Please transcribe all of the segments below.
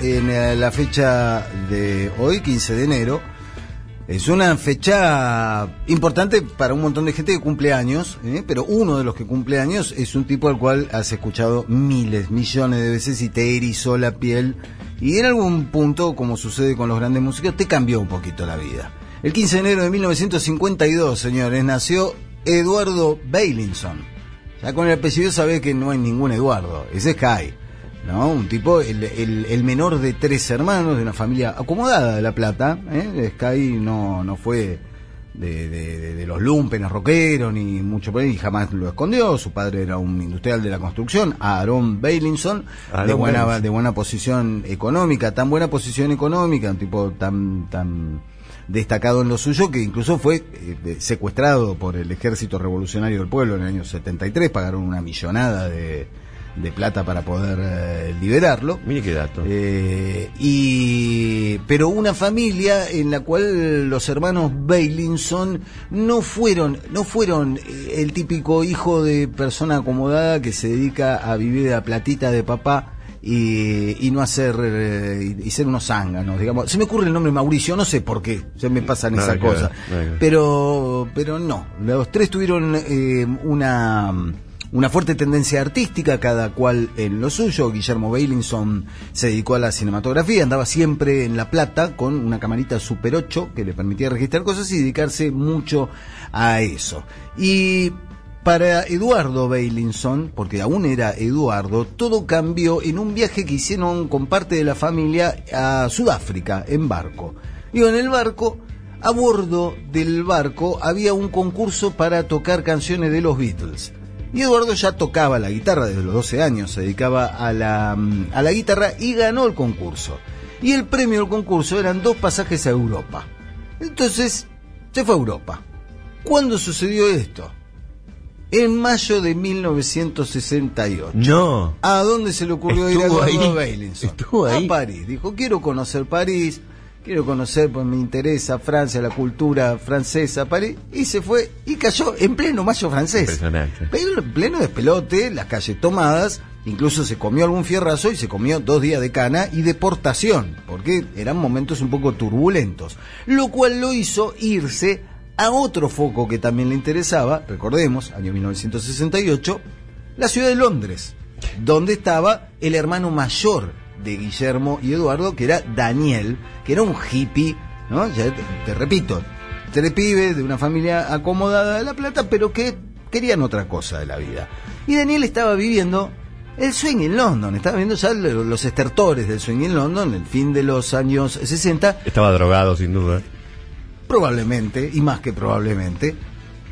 en eh, la fecha de hoy, 15 de enero. Es una fecha importante para un montón de gente que cumple años, ¿eh? pero uno de los que cumple años es un tipo al cual has escuchado miles, millones de veces y te erizó la piel. Y en algún punto, como sucede con los grandes músicos, te cambió un poquito la vida. El 15 de enero de 1952, señores, nació Eduardo Bailinson. Ya con el apellido sabe que no hay ningún Eduardo, ese es Kai. ¿No? Un tipo, el, el, el, menor de tres hermanos, de una familia acomodada de La Plata. ¿eh? Sky no, no fue de, de, de los lumpenes rockeros, ni mucho por ahí, jamás lo escondió. Su padre era un industrial de la construcción, Aaron Bailinson, de buena, de buena posición económica, tan buena posición económica, un tipo tan, tan destacado en lo suyo que incluso fue eh, secuestrado por el ejército revolucionario del pueblo en el año 73, pagaron una millonada de de plata para poder eh, liberarlo. Mire qué dato. Eh, y, pero una familia en la cual los hermanos Bailinson no fueron, no fueron eh, el típico hijo de persona acomodada que se dedica a vivir de la platita de papá. Y, y no hacer eh, y ser unos zánganos, digamos. Se me ocurre el nombre Mauricio, no sé por qué, se me pasan esas cosas. Pero, pero no, los tres tuvieron eh, una una fuerte tendencia artística, cada cual en lo suyo. Guillermo Bailinson se dedicó a la cinematografía, andaba siempre en La Plata con una camarita Super 8 que le permitía registrar cosas y dedicarse mucho a eso. Y para Eduardo Bailinson, porque aún era Eduardo, todo cambió en un viaje que hicieron con parte de la familia a Sudáfrica en barco. Y en el barco, a bordo del barco, había un concurso para tocar canciones de los Beatles. Y Eduardo ya tocaba la guitarra desde los 12 años, se dedicaba a la, a la guitarra y ganó el concurso. Y el premio del concurso eran dos pasajes a Europa. Entonces, se fue a Europa. ¿Cuándo sucedió esto? En mayo de 1968. No. ¿A dónde se le ocurrió ir a Eduardo Bailinson? Estuvo ahí. A París. Dijo, quiero conocer París, quiero conocer, pues me interesa Francia, la cultura francesa, París, y se fue y cayó en pleno mayo francés. Impresionante. Pero en pleno despelote, las calles tomadas, incluso se comió algún fierrazo y se comió dos días de cana y deportación, porque eran momentos un poco turbulentos, lo cual lo hizo irse a otro foco que también le interesaba, recordemos, año 1968, la ciudad de Londres, donde estaba el hermano mayor de Guillermo y Eduardo, que era Daniel, que era un hippie, ¿no? Ya te, te repito, tres pibes de una familia acomodada de La Plata, pero que querían otra cosa de la vida. Y Daniel estaba viviendo el swing en London, estaba viendo ya los estertores del swing en London, el fin de los años 60. Estaba drogado, sin duda. Probablemente, y más que probablemente.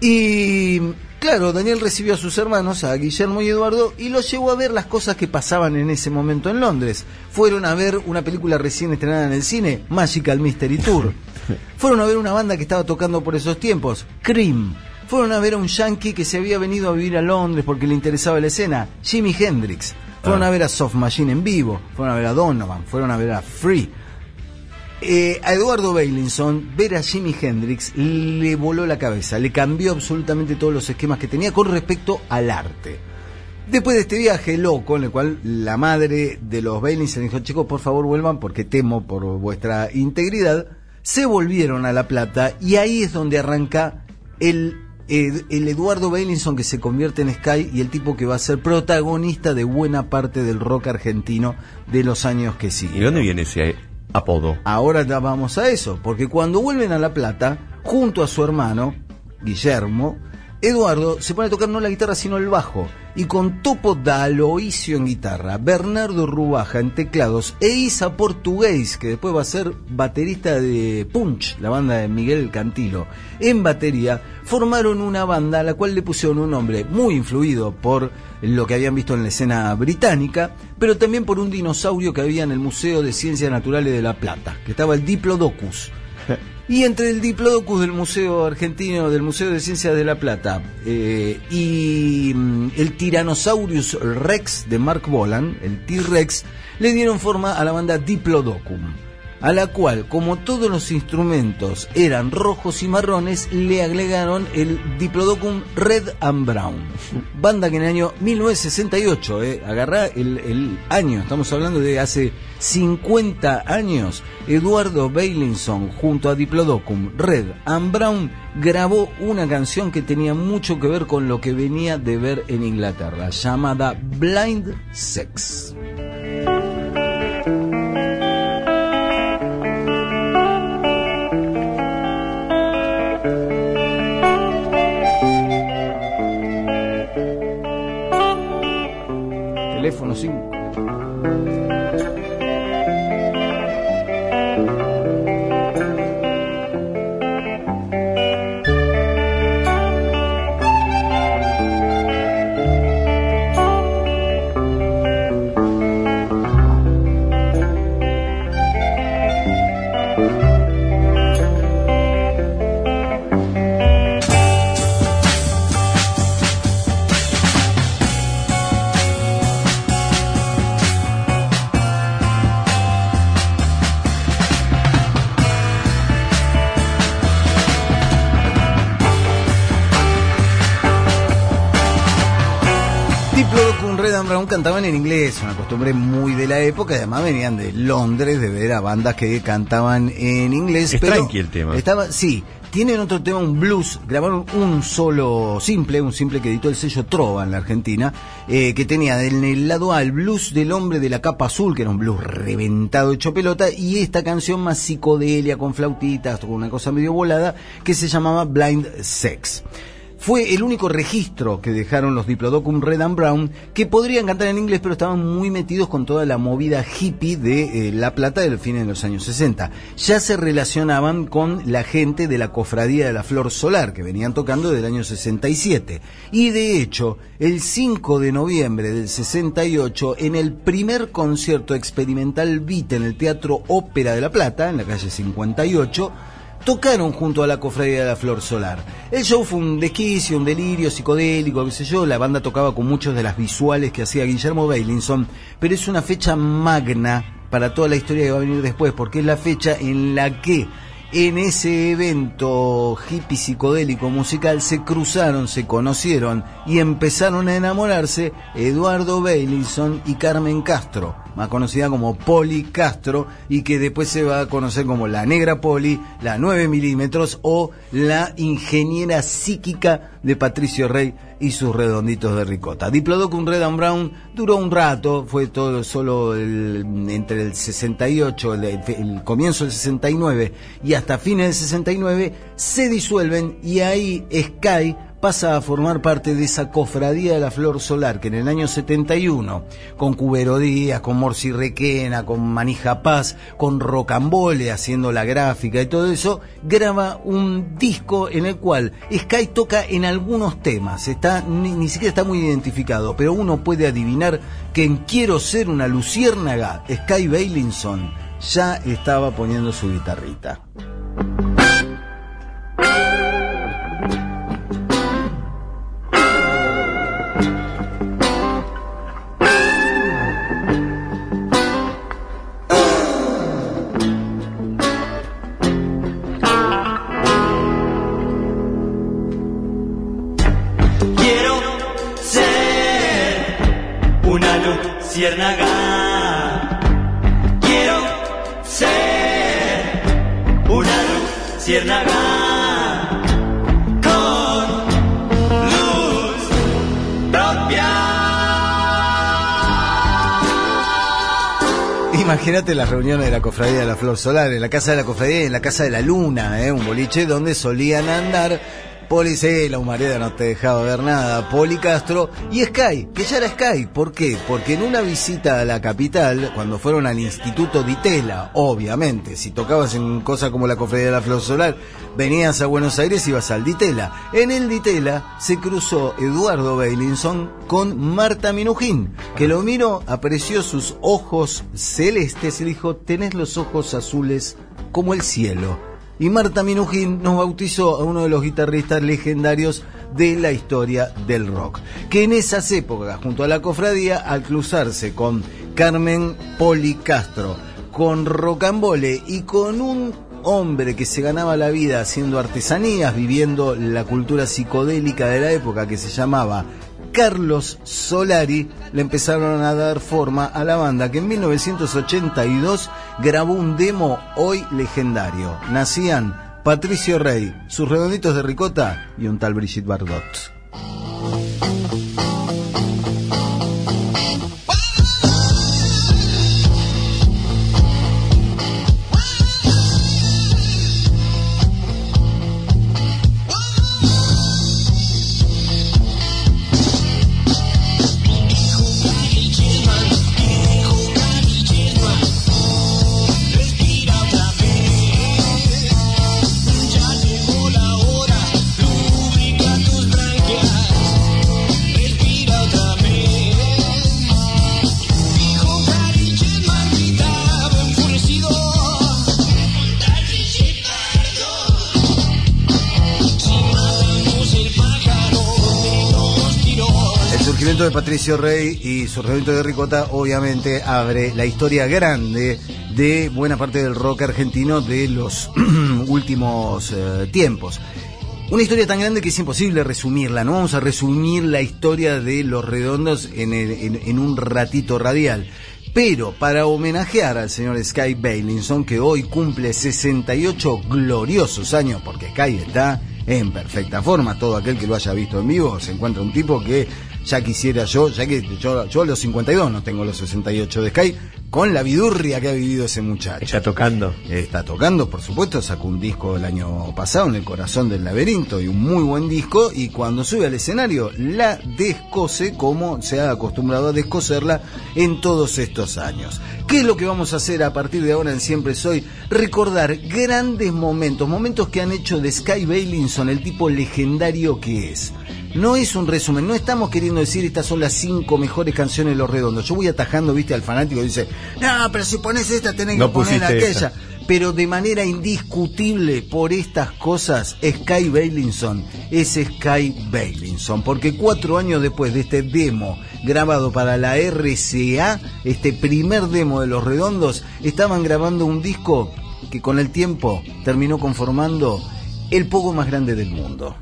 Y Claro, Daniel recibió a sus hermanos, a Guillermo y Eduardo, y los llevó a ver las cosas que pasaban en ese momento en Londres. Fueron a ver una película recién estrenada en el cine, Magical Mystery Tour. Fueron a ver una banda que estaba tocando por esos tiempos, Cream. Fueron a ver a un yankee que se había venido a vivir a Londres porque le interesaba la escena, Jimi Hendrix. Fueron a ver a Soft Machine en vivo, fueron a ver a Donovan, fueron a ver a Free. Eh, a Eduardo Bailinson, ver a Jimi Hendrix le voló la cabeza, le cambió absolutamente todos los esquemas que tenía con respecto al arte. Después de este viaje loco, en el cual la madre de los Bailinson dijo, chicos, por favor vuelvan porque temo por vuestra integridad, se volvieron a La Plata y ahí es donde arranca el, el, el Eduardo Bailinson que se convierte en Sky y el tipo que va a ser protagonista de buena parte del rock argentino de los años que siguen. ¿Y dónde viene ese apodo. Ahora ya vamos a eso, porque cuando vuelven a La Plata, junto a su hermano, Guillermo, Eduardo se pone a tocar no la guitarra sino el bajo, y con Topo D'Aloisio en guitarra, Bernardo Rubaja en teclados. E Isa Portugués, que después va a ser baterista de Punch, la banda de Miguel Cantilo, en batería, formaron una banda a la cual le pusieron un nombre muy influido por lo que habían visto en la escena británica, pero también por un dinosaurio que había en el Museo de Ciencias Naturales de La Plata, que estaba el Diplodocus. Y entre el Diplodocus del Museo Argentino, del Museo de Ciencias de La Plata, eh, y mm, el Tyrannosaurus Rex de Mark Bolan, el T-Rex, le dieron forma a la banda Diplodocum, a la cual, como todos los instrumentos eran rojos y marrones, le agregaron el Diplodocum Red and Brown. Banda que en el año 1968, eh, agarrá el, el año, estamos hablando de hace 50 años, Eduardo Bailinson junto a Diplodocum, Red and Brown grabó una canción que tenía mucho que ver con lo que venía de ver en Inglaterra, llamada Blind Sex. Brown cantaban en inglés, una costumbre muy de la época, además venían de Londres de ver a bandas que cantaban en inglés. Es pero el tema. Estaba, sí, tienen otro tema, un blues, grabaron un solo simple, un simple que editó el sello Trova en la Argentina, eh, que tenía en el lado A el blues del hombre de la capa azul, que era un blues reventado hecho pelota, y esta canción más psicodelia, con flautitas, con una cosa medio volada, que se llamaba Blind Sex. Fue el único registro que dejaron los Diplodocum Red and Brown que podrían cantar en inglés, pero estaban muy metidos con toda la movida hippie de eh, La Plata del fin de los años 60. Ya se relacionaban con la gente de la Cofradía de la Flor Solar, que venían tocando desde el año 67. Y de hecho, el 5 de noviembre del 68, en el primer concierto experimental Beat en el Teatro Ópera de La Plata, en la calle 58, tocaron junto a la Cofradía de la Flor Solar. El show fue un desquicio, un delirio psicodélico, qué sé yo. La banda tocaba con muchos de las visuales que hacía Guillermo Bailinson, pero es una fecha magna para toda la historia que va a venir después, porque es la fecha en la que en ese evento hippie psicodélico musical se cruzaron, se conocieron y empezaron a enamorarse Eduardo Bailinson y Carmen Castro, más conocida como Poli Castro y que después se va a conocer como la Negra Poli, la 9 milímetros o la ingeniera psíquica de Patricio Rey y sus redonditos de ricota. Diplodocum Red Brown duró un rato, fue todo solo entre el 68, el, el comienzo del 69 y hasta fines del 69, se disuelven y ahí Sky pasa a formar parte de esa cofradía de la flor solar que en el año 71, con Cubero Díaz, con Morsi Requena, con Manija Paz, con Rocambole haciendo la gráfica y todo eso, graba un disco en el cual Sky toca en algunos temas, está, ni, ni siquiera está muy identificado, pero uno puede adivinar que en Quiero ser una luciérnaga, Sky Bailinson ya estaba poniendo su guitarrita. Quiero ser una luciérnaga con luz propia. Imagínate las reuniones de la cofradía de la Flor Solar, en la casa de la cofradía y en la casa de la Luna, ¿eh? un boliche donde solían andar Poli, sí, la humareda no te dejaba ver nada, Poli Castro y Sky, que ya era Sky. ¿Por qué? Porque en una visita a la capital, cuando fueron al Instituto Ditela, obviamente, si tocabas en cosas como la cofradía de la Flor Solar, venías a Buenos Aires y ibas al Ditela. En el Ditela se cruzó Eduardo Bailinson con Marta Minujín, que lo miró, apreció sus ojos celestes y dijo, tenés los ojos azules como el cielo. Y Marta Minujín nos bautizó a uno de los guitarristas legendarios de la historia del rock, que en esas épocas, junto a la cofradía, al cruzarse con Carmen Poli Castro, con Rocambole y con un hombre que se ganaba la vida haciendo artesanías, viviendo la cultura psicodélica de la época que se llamaba Carlos Solari le empezaron a dar forma a la banda que en 1982 grabó un demo hoy legendario. Nacían Patricio Rey, sus redonditos de ricota y un tal Brigitte Bardot. Patricio Rey y su redondito de ricota obviamente abre la historia grande de buena parte del rock argentino de los últimos eh, tiempos. Una historia tan grande que es imposible resumirla, no vamos a resumir la historia de los redondos en, el- en un ratito radial. Pero para homenajear al señor Sky Bailinson, que hoy cumple 68 gloriosos años, porque Sky está en perfecta forma, todo aquel que lo haya visto en vivo se encuentra un tipo que ya quisiera yo, ya que yo, yo a los 52 no tengo los 68 de Sky, con la vidurria que ha vivido ese muchacho. Está tocando. Está tocando, por supuesto, sacó un disco el año pasado en el corazón del laberinto y un muy buen disco y cuando sube al escenario la descose como se ha acostumbrado a descoserla en todos estos años. ¿Qué es lo que vamos a hacer a partir de ahora en Siempre Soy? Recordar grandes momentos, momentos que han hecho de Sky Bailinson el tipo legendario que es. No es un resumen, no estamos queriendo decir estas son las cinco mejores canciones de Los Redondos. Yo voy atajando, viste, al fanático y dice, no, pero si pones esta tenés que No poner aquella esa. pero de manera indiscutible por estas cosas, Sky Bailinson es Sky Bailinson, porque cuatro años después de este demo grabado para la RCA, este primer demo de Los Redondos, estaban grabando un disco que con el tiempo terminó conformando el poco más grande del mundo.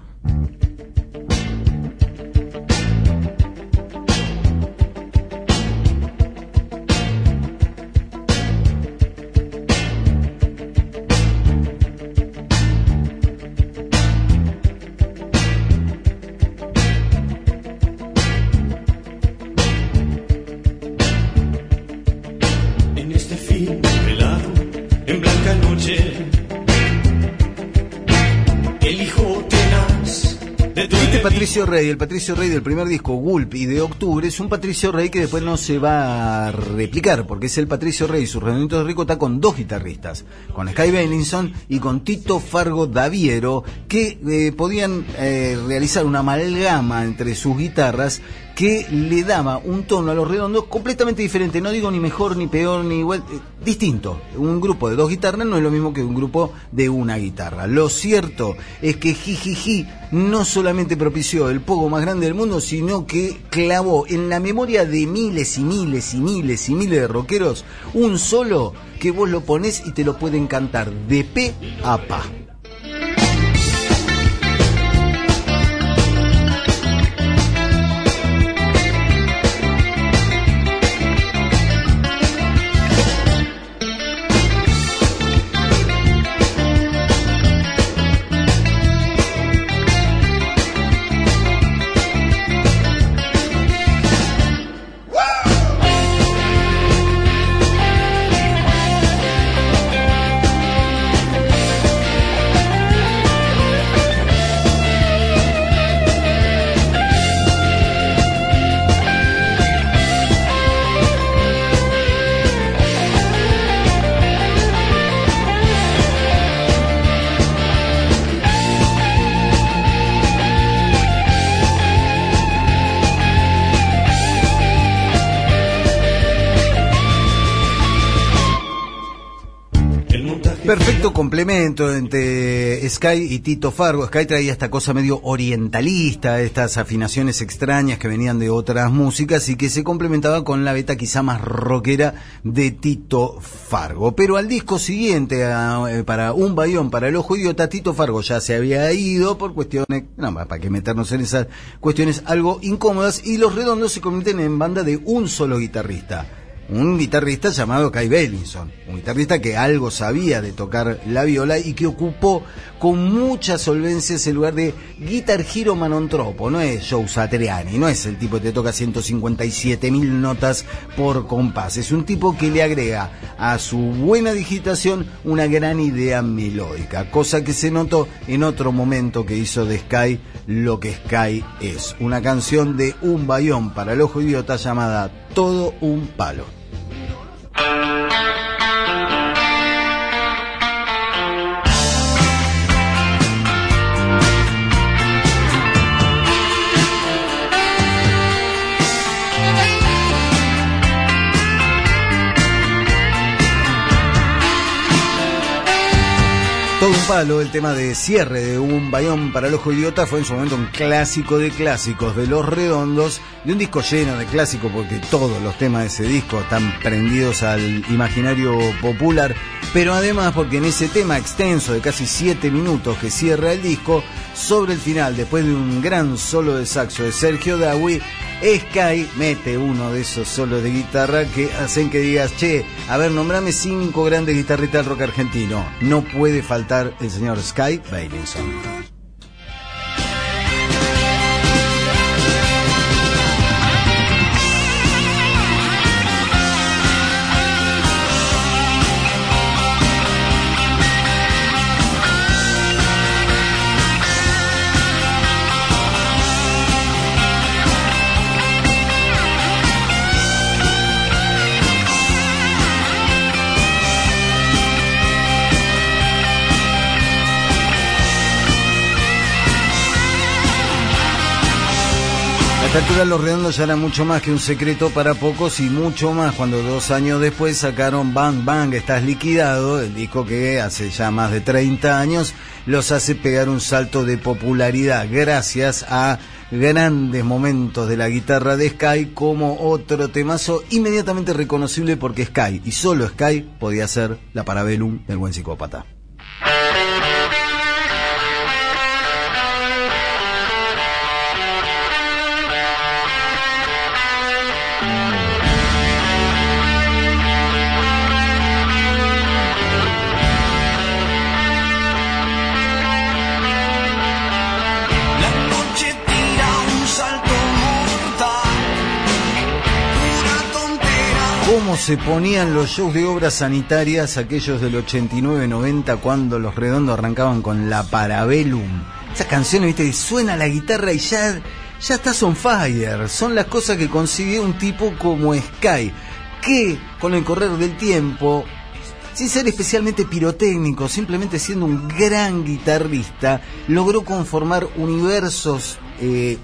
Patricio Rey, el Patricio Rey del primer disco Gulp y de Octubre, es un Patricio Rey que después no se va a replicar, porque es el Patricio Rey y sus redonditos de ricota con dos guitarristas, con Sky Bailinson y con Tito Fargo Daviero, que eh, podían eh, realizar una amalgama entre sus guitarras que le daba un tono a los redondos completamente diferente, no digo ni mejor ni peor ni igual, eh, distinto. Un grupo de dos guitarras no es lo mismo que un grupo de una guitarra. Lo cierto es que Jijiji no solamente propició el poco más grande del mundo, sino que clavó en la memoria de miles y miles y miles y miles de rockeros un solo que vos lo ponés y te lo pueden cantar de pe a pa. Perfecto complemento entre Sky y Tito Fargo. Sky traía esta cosa medio orientalista, estas afinaciones extrañas que venían de otras músicas y que se complementaba con la beta quizá más rockera de Tito Fargo. Pero al disco siguiente, a- eh, para Un Bayón para el Ojo Idiota, Tito Fargo ya se había ido por cuestiones, no, para que meternos en esas cuestiones algo incómodas y los redondos se convierten en banda de un solo guitarrista un guitarrista llamado Kai Bellinson, un guitarrista que algo sabía de tocar la viola y que ocupó con mucha solvencia ese lugar de Guitar Hero Manontropo, no es Joe Satriani, no es el tipo que te toca 157 mil notas por compás, es un tipo que le agrega a su buena digitación una gran idea melódica, cosa que se notó en otro momento que hizo de Sky lo que Sky es, una canción de un bayón para el ojo idiota llamada Todo un palo. Thank you. Palo, el tema de cierre de un bayón para el ojo idiota fue en su momento un clásico de clásicos de los redondos, de un disco lleno de clásicos porque todos los temas de ese disco están prendidos al imaginario popular, pero además porque en ese tema extenso de casi 7 minutos que cierra el disco, sobre el final, después de un gran solo de saxo de Sergio Dawi, Sky mete uno de esos solos de guitarra que hacen que digas, che, a ver, nombrame cinco grandes guitarristas del rock argentino. No puede faltar el señor Sky Bailinson. Los redondos ya eran mucho más que un secreto para pocos y mucho más cuando dos años después sacaron Bang Bang, estás liquidado, el disco que hace ya más de 30 años los hace pegar un salto de popularidad gracias a grandes momentos de la guitarra de Sky como otro temazo inmediatamente reconocible porque Sky y solo Sky podía ser la Parabellum del buen psicópata. Cómo se ponían los shows de obras sanitarias, aquellos del 89-90, cuando los redondos arrancaban con la Parabellum. Esas canciones, viste, suena la guitarra y ya, ya estás on fire. Son las cosas que consiguió un tipo como Sky, que con el correr del tiempo, sin ser especialmente pirotécnico, simplemente siendo un gran guitarrista, logró conformar universos eh,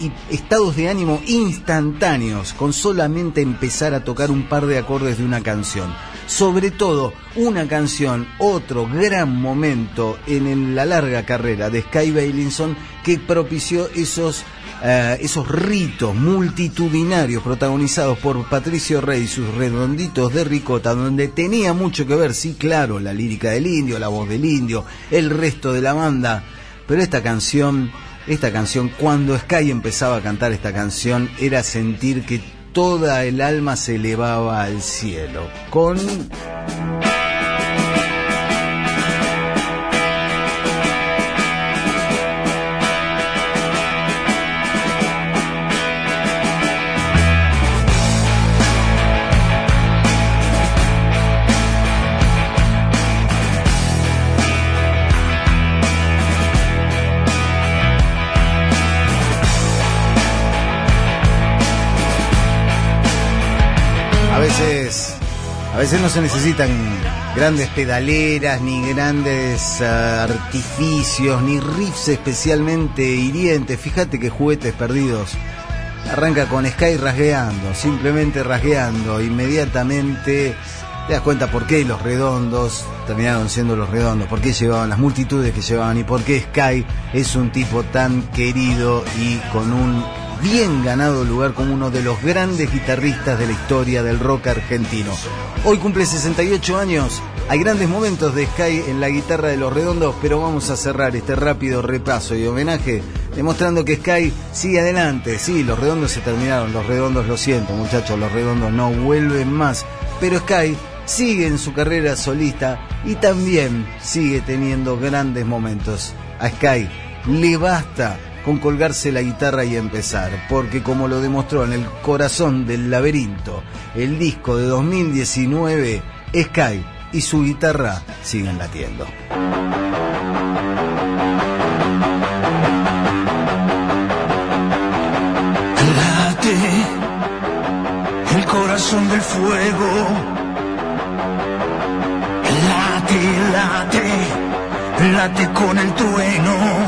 y, estados de ánimo instantáneos con solamente empezar a tocar un par de acordes de una canción. Sobre todo, una canción, otro gran momento en la larga carrera de Sky Bailinson que propició esos, eh, esos ritos multitudinarios protagonizados por Patricio Rey y sus redonditos de ricota, donde tenía mucho que ver, sí, claro, la lírica del indio, la voz del indio, el resto de la banda, pero esta canción esta canción, cuando Sky empezaba a cantar esta canción, era sentir que toda el alma se elevaba al cielo. Con a veces no se necesitan grandes pedaleras ni grandes ah, artificios ni riffs especialmente hirientes. Fíjate que juguetes perdidos. Arranca con Sky rasgueando simplemente rasgueando. Inmediatamente te das cuenta por qué los redondos terminaron siendo los redondos, por qué llevaban las multitudes que llevaban y por qué Sky es un tipo tan querido y con un bien ganado lugar como uno de los grandes guitarristas de la historia del rock argentino. Hoy cumple 68 años, hay grandes momentos de Sky en la guitarra de los redondos, pero vamos a cerrar este rápido repaso y homenaje demostrando que Sky sigue adelante. Sí, los redondos se terminaron, los redondos lo siento muchachos, los redondos no vuelven más, pero Sky sigue en su carrera solista y también sigue teniendo grandes momentos. A Sky le basta con colgarse la guitarra y empezar, porque como lo demostró en el corazón del laberinto, el disco de 2019, Sky y su guitarra siguen latiendo. Late el corazón del fuego. Late, late, late con el trueno